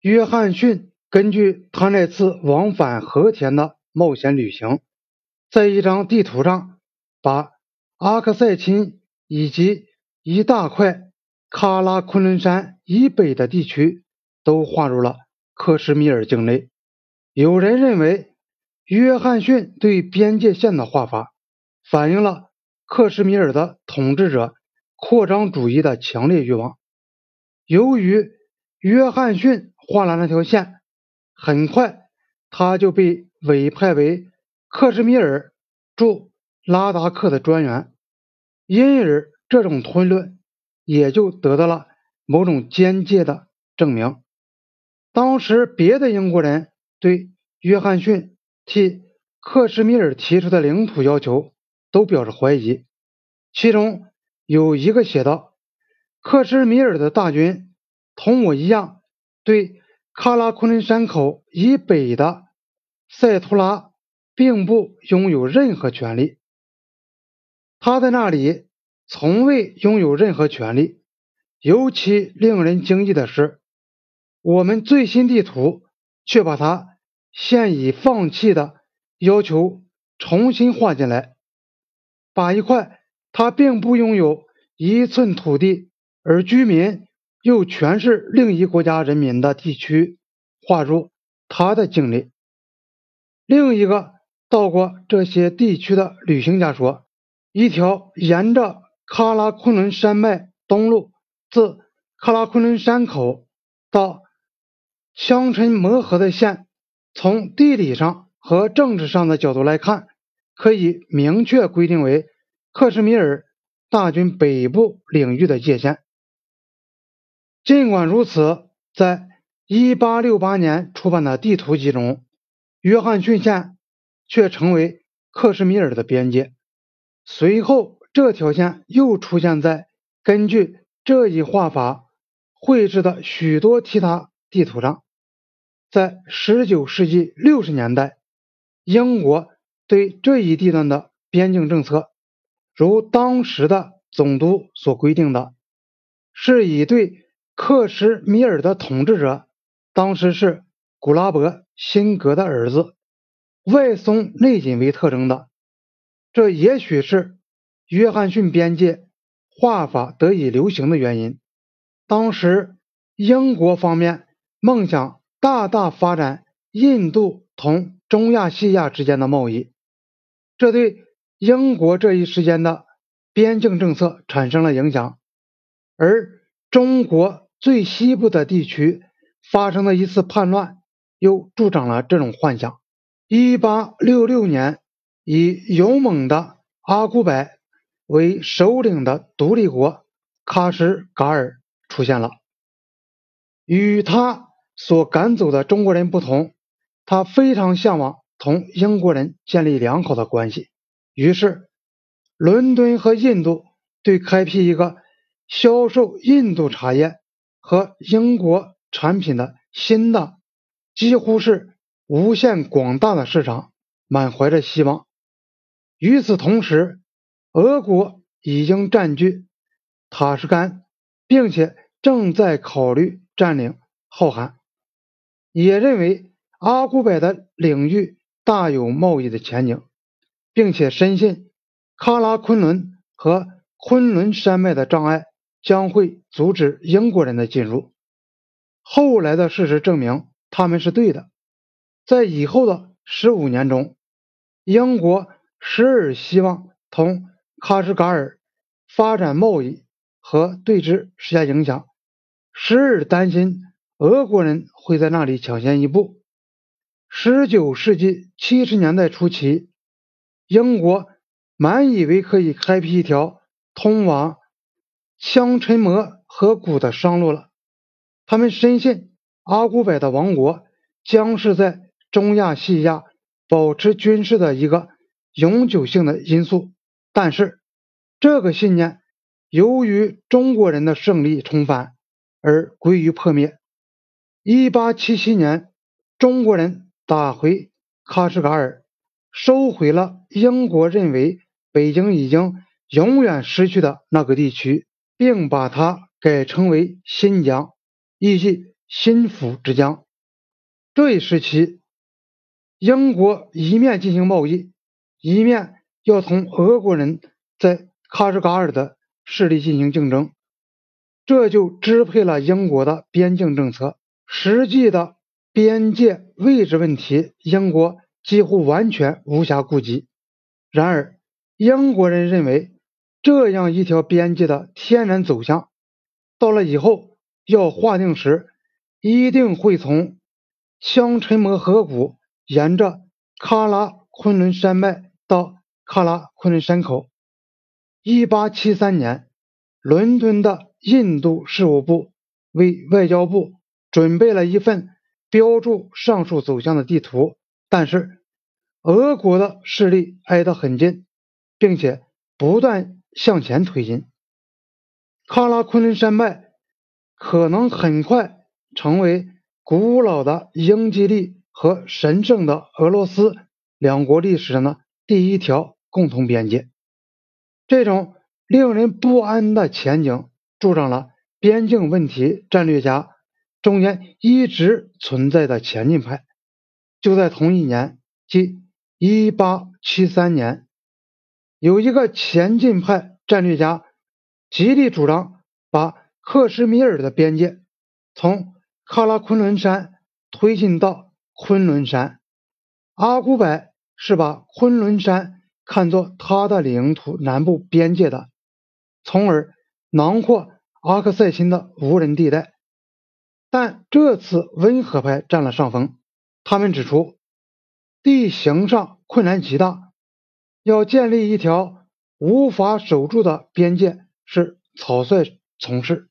约翰逊根据他那次往返和田的冒险旅行，在一张地图上把阿克塞钦以及一大块喀拉昆仑山以北的地区都划入了克什米尔境内。有人认为，约翰逊对边界线的画法反映了克什米尔的统治者扩张主义的强烈欲望。由于约翰逊画了那条线，很快他就被委派为克什米尔驻拉达克的专员，因而这种推论也就得到了某种间接的证明。当时别的英国人对约翰逊替克什米尔提出的领土要求都表示怀疑，其中有一个写道：“克什米尔的大军。”同我一样，对喀拉昆仑山口以北的塞图拉并不拥有任何权利。他在那里从未拥有任何权利。尤其令人惊异的是，我们最新地图却把他现已放弃的要求重新画进来，把一块他并不拥有一寸土地而居民。又全是另一国家人民的地区划入他的境内。另一个到过这些地区的旅行家说，一条沿着喀拉昆仑山脉东路，自喀拉昆仑山口到香尘摩合的线，从地理上和政治上的角度来看，可以明确规定为克什米尔大军北部领域的界限。尽管如此，在1868年出版的地图集中，约翰逊线却成为克什米尔的边界。随后，这条线又出现在根据这一画法绘制的许多其他地图上。在19世纪60年代，英国对这一地段的边境政策，如当时的总督所规定的，是以对。克什米尔的统治者当时是古拉伯辛格的儿子，外松内紧为特征的。这也许是约翰逊边界画法得以流行的原因。当时英国方面梦想大大发展印度同中亚细亚之间的贸易，这对英国这一时间的边境政策产生了影响，而中国。最西部的地区发生的一次叛乱，又助长了这种幻想。一八六六年，以勇猛的阿古柏为首领的独立国喀什噶尔出现了。与他所赶走的中国人不同，他非常向往同英国人建立良好的关系。于是，伦敦和印度对开辟一个销售印度茶叶。和英国产品的新的几乎是无限广大的市场，满怀着希望。与此同时，俄国已经占据塔什干，并且正在考虑占领浩罕，也认为阿古柏的领域大有贸易的前景，并且深信喀拉昆仑和昆仑山脉的障碍。将会阻止英国人的进入。后来的事实证明，他们是对的。在以后的十五年中，英国时而希望同喀什噶尔发展贸易和对之施加影响，时而担心俄国人会在那里抢先一步。十九世纪七十年代初期，英国满以为可以开辟一条通往。香尘摩和古的商路了。他们深信阿古柏的王国将是在中亚细亚保持军事的一个永久性的因素。但是，这个信念由于中国人的胜利重返而归于破灭。一八七七年，中国人打回喀什噶尔，收回了英国认为北京已经永远失去的那个地区。并把它改称为新疆，意即新府之将。这一时期，英国一面进行贸易，一面要同俄国人在喀什噶尔的势力进行竞争，这就支配了英国的边境政策。实际的边界位置问题，英国几乎完全无暇顾及。然而，英国人认为，这样一条边界的天然走向，到了以后要划定时，一定会从香沉摩河谷沿着喀拉昆仑山脉到喀拉昆仑山口。一八七三年，伦敦的印度事务部为外交部准备了一份标注上述走向的地图，但是。俄国的势力挨得很近，并且不断向前推进。喀拉昆仑山脉可能很快成为古老的英吉利和神圣的俄罗斯两国历史上的第一条共同边界。这种令人不安的前景助长了边境问题战略家中间一直存在的前进派。就在同一年，即。一八七三年，有一个前进派战略家极力主张把克什米尔的边界从喀拉昆仑山推进到昆仑山。阿古柏是把昆仑山看作他的领土南部边界的，从而囊括阿克塞钦的无人地带。但这次温和派占了上风，他们指出。地形上困难极大，要建立一条无法守住的边界是草率从事，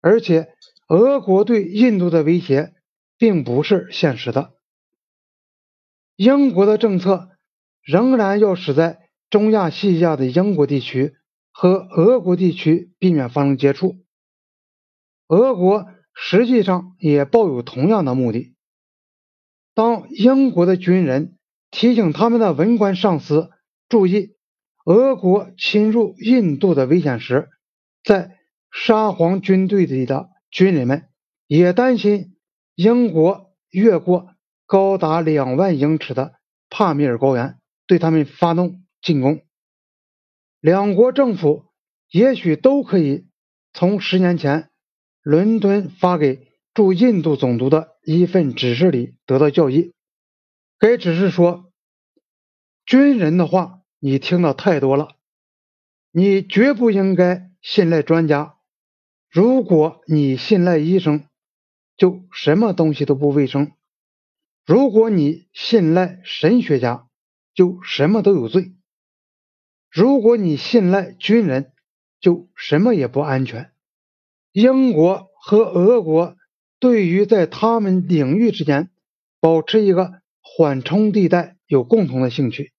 而且俄国对印度的威胁并不是现实的。英国的政策仍然要使在中亚西亚的英国地区和俄国地区避免发生接触。俄国实际上也抱有同样的目的。当英国的军人提醒他们的文官上司注意俄国侵入印度的危险时，在沙皇军队里的军人们也担心英国越过高达两万英尺的帕米尔高原对他们发动进攻。两国政府也许都可以从十年前伦敦发给驻印度总督的。一份指示里得到教益，该指示说：“军人的话你听的太多了，你绝不应该信赖专家。如果你信赖医生，就什么东西都不卫生；如果你信赖神学家，就什么都有罪；如果你信赖军人，就什么也不安全。”英国和俄国。对于在他们领域之间保持一个缓冲地带有共同的兴趣。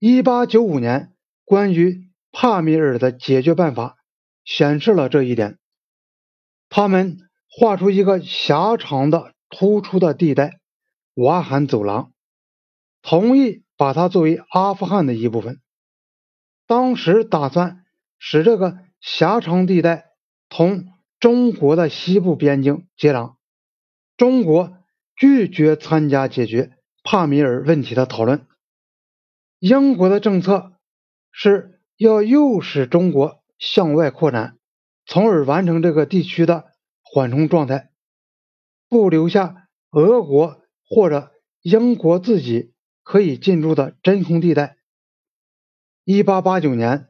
一八九五年关于帕米尔的解决办法显示了这一点。他们画出一个狭长的突出的地带——瓦罕走廊，同意把它作为阿富汗的一部分。当时打算使这个狭长地带同。中国的西部边境接壤，中国拒绝参加解决帕米尔问题的讨论。英国的政策是要诱使中国向外扩展，从而完成这个地区的缓冲状态，不留下俄国或者英国自己可以进入的真空地带。一八八九年，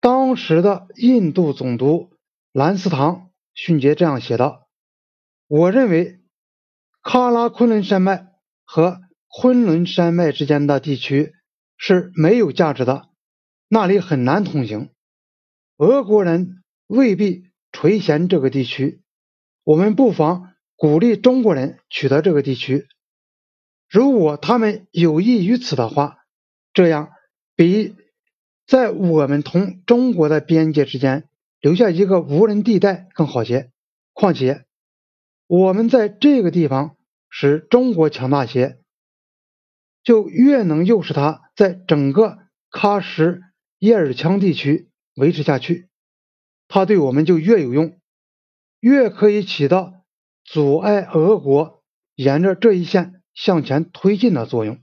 当时的印度总督兰斯唐。训诫这样写道：“我认为喀拉昆仑山脉和昆仑山脉之间的地区是没有价值的，那里很难通行。俄国人未必垂涎这个地区，我们不妨鼓励中国人取得这个地区。如果他们有意于此的话，这样比在我们同中国的边界之间。”留下一个无人地带更好些。况且，我们在这个地方使中国强大些，就越能诱使他在整个喀什叶尔羌地区维持下去。他对我们就越有用，越可以起到阻碍俄国沿着这一线向前推进的作用。